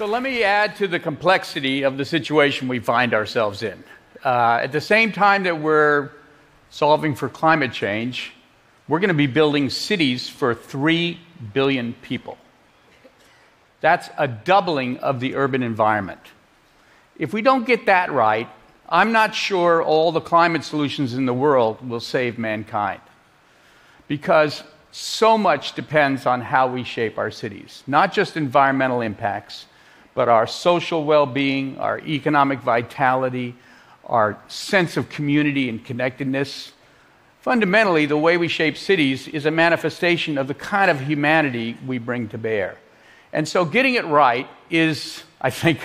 So let me add to the complexity of the situation we find ourselves in. Uh, at the same time that we're solving for climate change, we're going to be building cities for 3 billion people. That's a doubling of the urban environment. If we don't get that right, I'm not sure all the climate solutions in the world will save mankind. Because so much depends on how we shape our cities, not just environmental impacts, but our social well being, our economic vitality, our sense of community and connectedness. Fundamentally, the way we shape cities is a manifestation of the kind of humanity we bring to bear. And so, getting it right is, I think,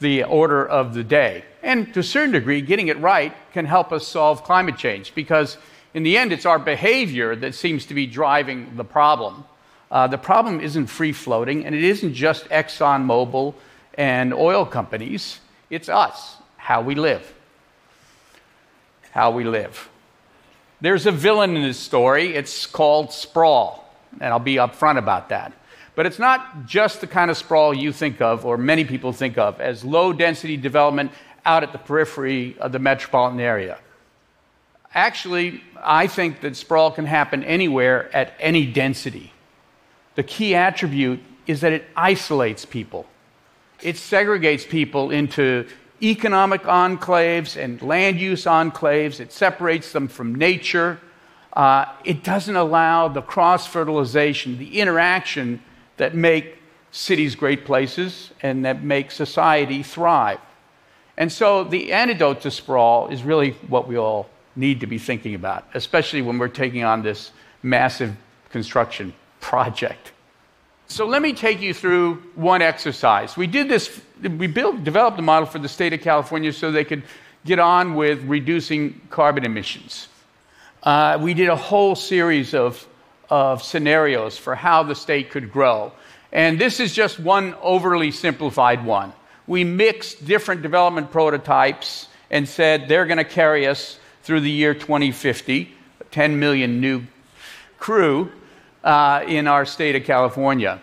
the order of the day. And to a certain degree, getting it right can help us solve climate change because, in the end, it's our behavior that seems to be driving the problem. Uh, the problem isn't free floating, and it isn't just ExxonMobil and oil companies, it's us, how we live. How we live. There's a villain in this story. It's called sprawl, and I'll be upfront about that. But it's not just the kind of sprawl you think of, or many people think of, as low density development out at the periphery of the metropolitan area. Actually, I think that sprawl can happen anywhere at any density. The key attribute is that it isolates people, it segregates people into economic enclaves and land use enclaves, it separates them from nature. Uh, it doesn't allow the cross fertilization, the interaction that make cities great places and that make society thrive. And so the antidote to sprawl is really what we all need to be thinking about, especially when we're taking on this massive construction project. So let me take you through one exercise. We did this, we built, developed a model for the state of California so they could get on with reducing carbon emissions. Uh, we did a whole series of, of scenarios for how the state could grow. And this is just one overly simplified one. We mixed different development prototypes and said they're going to carry us through the year 2050, 10 million new crew uh, in our state of California.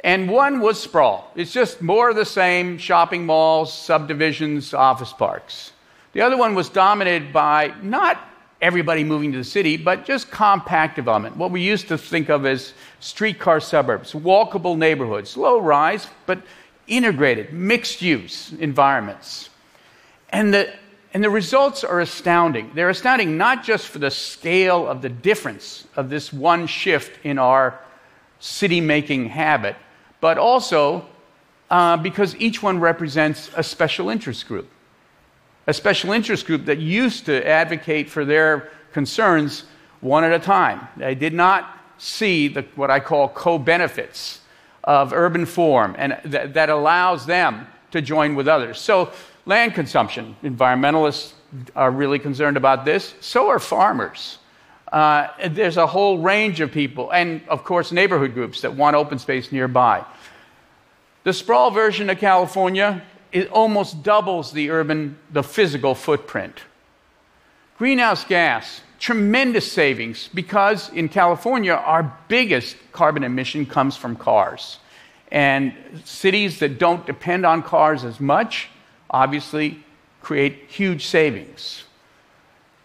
And one was sprawl. It's just more of the same shopping malls, subdivisions, office parks. The other one was dominated by not everybody moving to the city, but just compact development, what we used to think of as streetcar suburbs, walkable neighborhoods, low rise, but integrated, mixed use environments. And the and the results are astounding. They're astounding not just for the scale of the difference of this one shift in our city making habit, but also uh, because each one represents a special interest group. A special interest group that used to advocate for their concerns one at a time. They did not see the, what I call co benefits of urban form and th- that allows them to join with others. So land consumption. Environmentalists are really concerned about this. So are farmers. Uh, there's a whole range of people, and of course, neighborhood groups that want open space nearby. The sprawl version of California it almost doubles the urban, the physical footprint. Greenhouse gas, tremendous savings because in California, our biggest carbon emission comes from cars. And cities that don't depend on cars as much obviously create huge savings.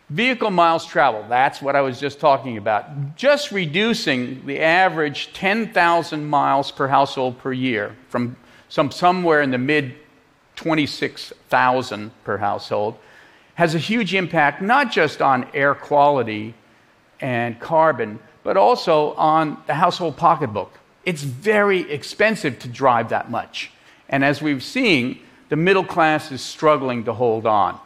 Vehicle miles traveled, that's what I was just talking about. Just reducing the average 10,000 miles per household per year from some, somewhere in the mid 26,000 per household has a huge impact not just on air quality and carbon, but also on the household pocketbook. It's very expensive to drive that much. And as we've seen, the middle class is struggling to hold on.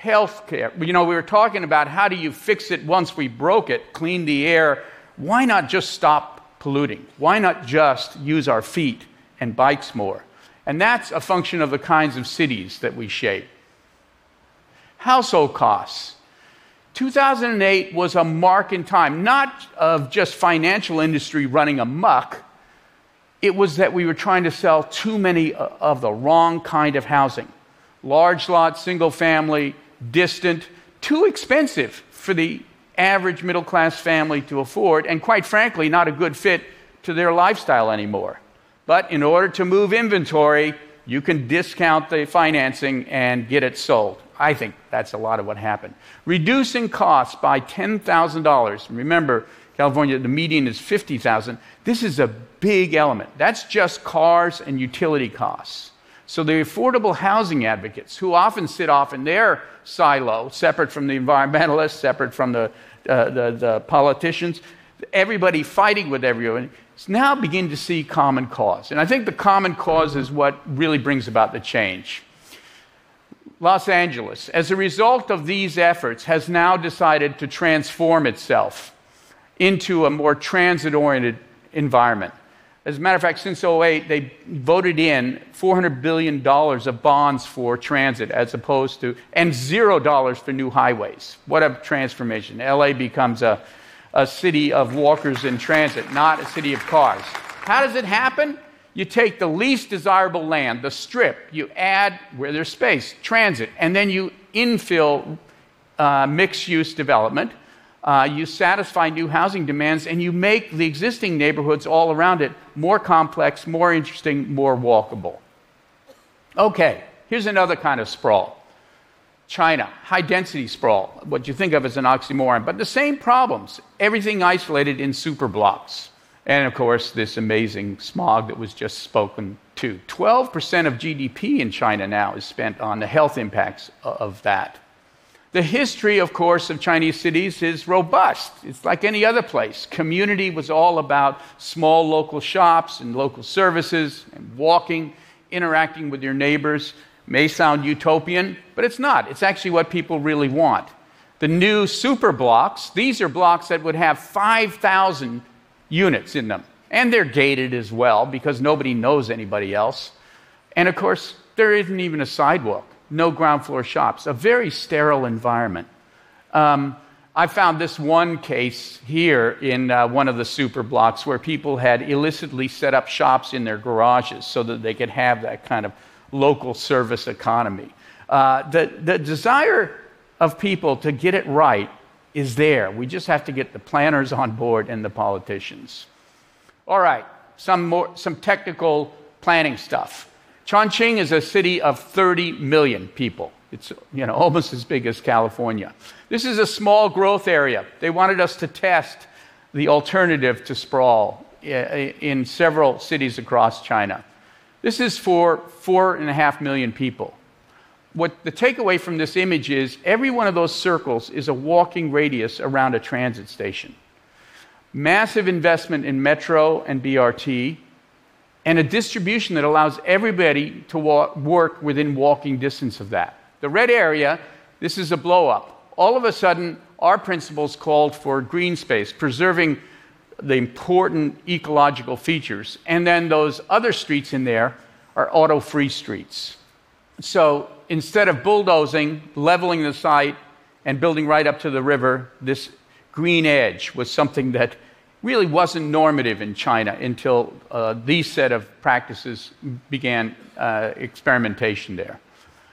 Healthcare, you know, we were talking about how do you fix it once we broke it, clean the air. Why not just stop polluting? Why not just use our feet and bikes more? And that's a function of the kinds of cities that we shape. Household costs. 2008 was a mark in time, not of just financial industry running amuck, it was that we were trying to sell too many uh, of the wrong kind of housing large lot, single family, distant, too expensive for the average middle class family to afford, and quite frankly, not a good fit to their lifestyle anymore. But in order to move inventory, you can discount the financing and get it sold. I think that's a lot of what happened. Reducing costs by $10,000. Remember, California, the median is 50,000. This is a big element. That's just cars and utility costs. So the affordable housing advocates, who often sit off in their silo, separate from the environmentalists, separate from the, uh, the, the, politicians, everybody fighting with everyone, now beginning to see common cause. And I think the common cause is what really brings about the change. Los Angeles, as a result of these efforts, has now decided to transform itself into a more transit oriented environment. As a matter of fact, since 08, they voted in $400 billion of bonds for transit as opposed to, and zero dollars for new highways. What a transformation. LA becomes a, a city of walkers in transit, not a city of cars. How does it happen? You take the least desirable land, the strip, you add where there's space, transit, and then you infill uh, mixed use development uh, you satisfy new housing demands, and you make the existing neighborhoods all around it more complex, more interesting, more walkable. Okay, here's another kind of sprawl China, high density sprawl, what you think of as an oxymoron, but the same problems, everything isolated in super blocks. And of course, this amazing smog that was just spoken to. 12% of GDP in China now is spent on the health impacts of that. The history, of course, of Chinese cities is robust. It's like any other place. Community was all about small local shops and local services and walking, interacting with your neighbors. May sound utopian, but it's not. It's actually what people really want. The new super blocks, these are blocks that would have 5,000 units in them. And they're gated as well because nobody knows anybody else. And of course, there isn't even a sidewalk no ground floor shops, a very sterile environment. Um, I found this one case here in uh, one of the super blocks where people had illicitly set up shops in their garages so that they could have that kind of local service economy. Uh, the, the desire of people to get it right is there. We just have to get the planners on board and the politicians. All right, some, more, some technical planning stuff. Chongqing is a city of 30 million people. It's you know, almost as big as California. This is a small growth area. They wanted us to test the alternative to sprawl eh, eh, in several cities across China. This is for four and a half million people. What the takeaway from this image is every one of those circles is a walking radius around a transit station. Massive investment in metro and BRT, and a distribution that allows everybody to walk, work within walking distance of that. The red area, this is a blow up. All of a sudden, our principles called for green space, preserving the important ecological features. And then those other streets in there are auto free streets. So instead of bulldozing, leveling the site, and building right up to the river, this green edge was something that really wasn't normative in China until uh, these set of practices began uh, experimentation there.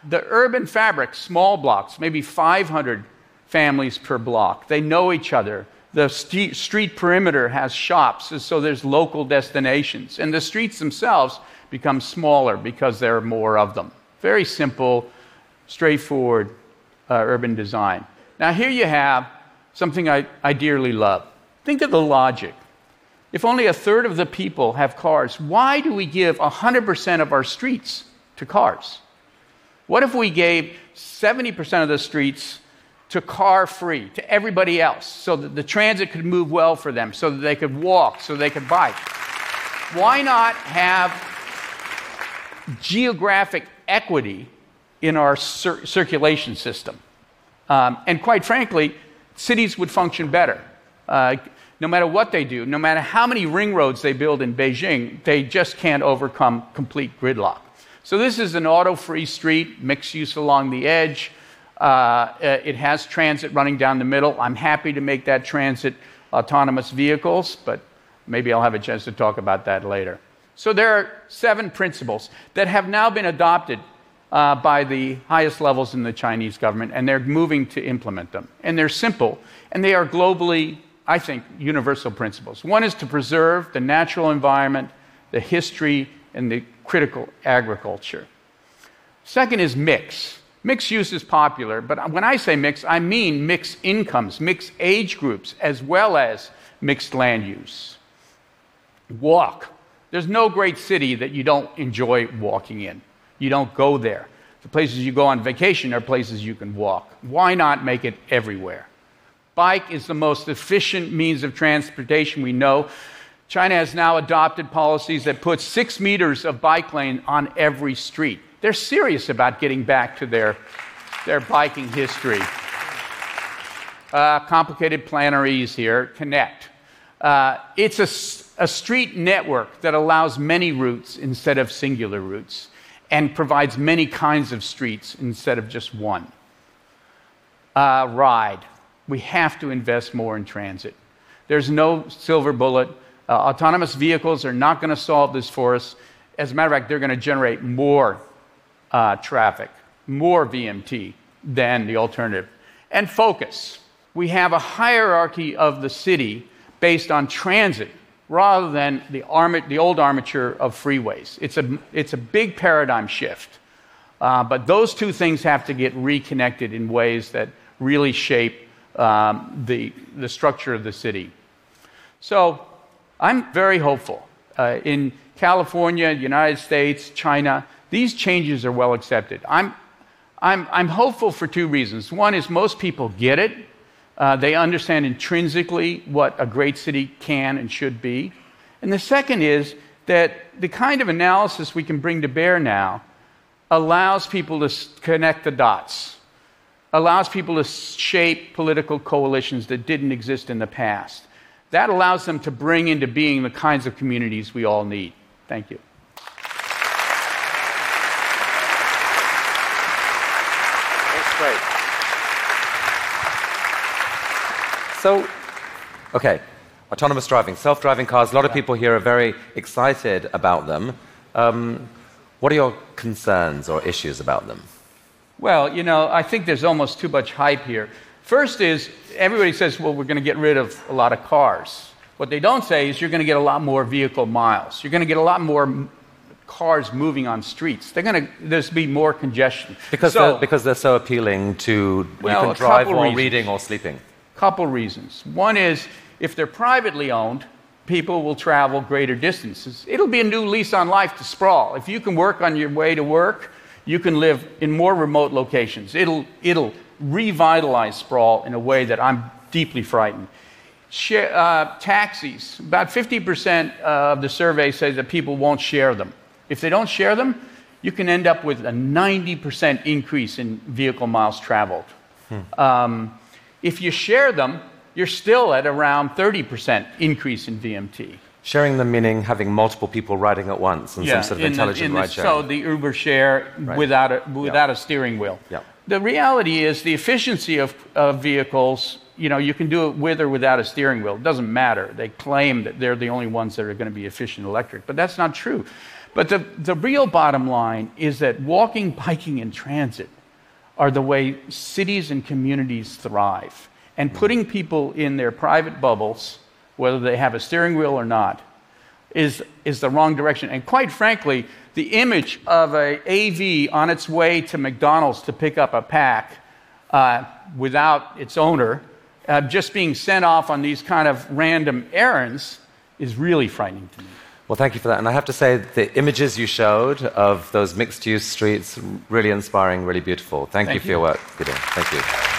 The urban fabric, small blocks, maybe 500 families per block, they know each other. The st- street perimeter has shops, so there's local destinations. And the streets themselves become smaller because there are more of them. Very simple, straightforward uh, urban design. Now, here you have something I, I dearly love Think of the logic. If only a third of the people have cars, why do we give 100% of our streets to cars? What if we gave 70% of the streets to car free, to everybody else, so that the transit could move well for them, so that they could walk, so they could bike? Why not have geographic equity in our cir- circulation system? Um, and quite frankly, cities would function better. Uh, no matter what they do, no matter how many ring roads they build in Beijing, they just can't overcome complete gridlock. So, this is an auto free street, mixed use along the edge. Uh, uh, it has transit running down the middle. I'm happy to make that transit autonomous vehicles, but maybe I'll have a chance to talk about that later. So, there are seven principles that have now been adopted uh, by the highest levels in the Chinese government, and they're moving to implement them. And they're simple, and they are globally I think, universal principles. One is to preserve the natural environment the history, and the critical agriculture. Second is mix. Mixed use is popular, but when I say mix, I mean mixed incomes, mixed age groups, as well as mixed land use. Walk. There's no great city that you don't enjoy walking in. You don't go there. The places you go on vacation are places you can walk. Why not make it everywhere? Bike is the most efficient means of transportation we know. China has now adopted policies that put six meters of bike lane on every street. They're serious about getting back to their, their biking history. Uh, complicated planaries here, connect. Uh, it's a, a street network that allows many routes instead of singular routes and provides many kinds of streets instead of just one. Uh, ride. We have to invest more in transit. There's no silver bullet. Uh, autonomous vehicles are not going to solve this for us. As a matter of fact, they're going to generate more uh, traffic, more VMT than the alternative. And focus. We have a hierarchy of the city based on transit rather than the, arma- the old armature of freeways. It's a, it's a big paradigm shift. Uh, but those two things have to get reconnected in ways that really shape um, the, the structure of the city. So I'm very hopeful. Uh, in California, United States, China, these changes are well accepted. I'm, I'm, I'm hopeful for two reasons. One is most people get it, uh, they understand intrinsically what a great city can and should be. And the second is that the kind of analysis we can bring to bear now allows people to connect the dots, allows people to shape political coalitions that didn't exist in the past. That allows them to bring into being the kinds of communities we all need. Thank you. That's great. So, okay, autonomous driving, self driving cars, a lot of people here are very excited about them. Um, what are your concerns or issues about them? Well, you know, I think there's almost too much hype here. First is everybody says, well, we're going to get rid of a lot of cars. What they don't say is you're going to get a lot more vehicle miles. You're going to get a lot more cars moving on streets. They're going to there's be more congestion because so, they're, because they're so appealing to well, you can drive while reasons. reading or sleeping. Couple reasons. One is if they're privately owned, people will travel greater distances. It'll be a new lease on life to sprawl. If you can work on your way to work, you can live in more remote locations. It'll, it'll revitalize sprawl in a way that I'm deeply frightened. Share, uh, taxis, about 50% of the survey says that people won't share them. If they don't share them, you can end up with a 90% increase in vehicle miles traveled. Hmm. Um, if you share them, you're still at around 30% increase in VMT. Sharing them meaning having multiple people riding at once and yeah, some sort of intelligent the, ride sharing. So the Uber share right. without, a, without yeah. a steering wheel. Yeah. The reality is the efficiency of, of vehicles, you know, you can do it with or without a steering wheel. It doesn't matter. They claim that they're the only ones that are going to be efficient electric, but that's not true. But the, the real bottom line is that walking, biking, and transit are the way cities and communities thrive. And mm. putting people in their private bubbles, whether they have a steering wheel or not, is, is the wrong direction. And quite frankly, the image of a AV on its way to McDonald's to pick up a pack uh, without its owner, uh, just being sent off on these kind of random errands, is really frightening to me. Well, thank you for that. And I have to say, the images you showed of those mixed use streets, really inspiring, really beautiful. Thank, thank you for your work, Peter. Thank you.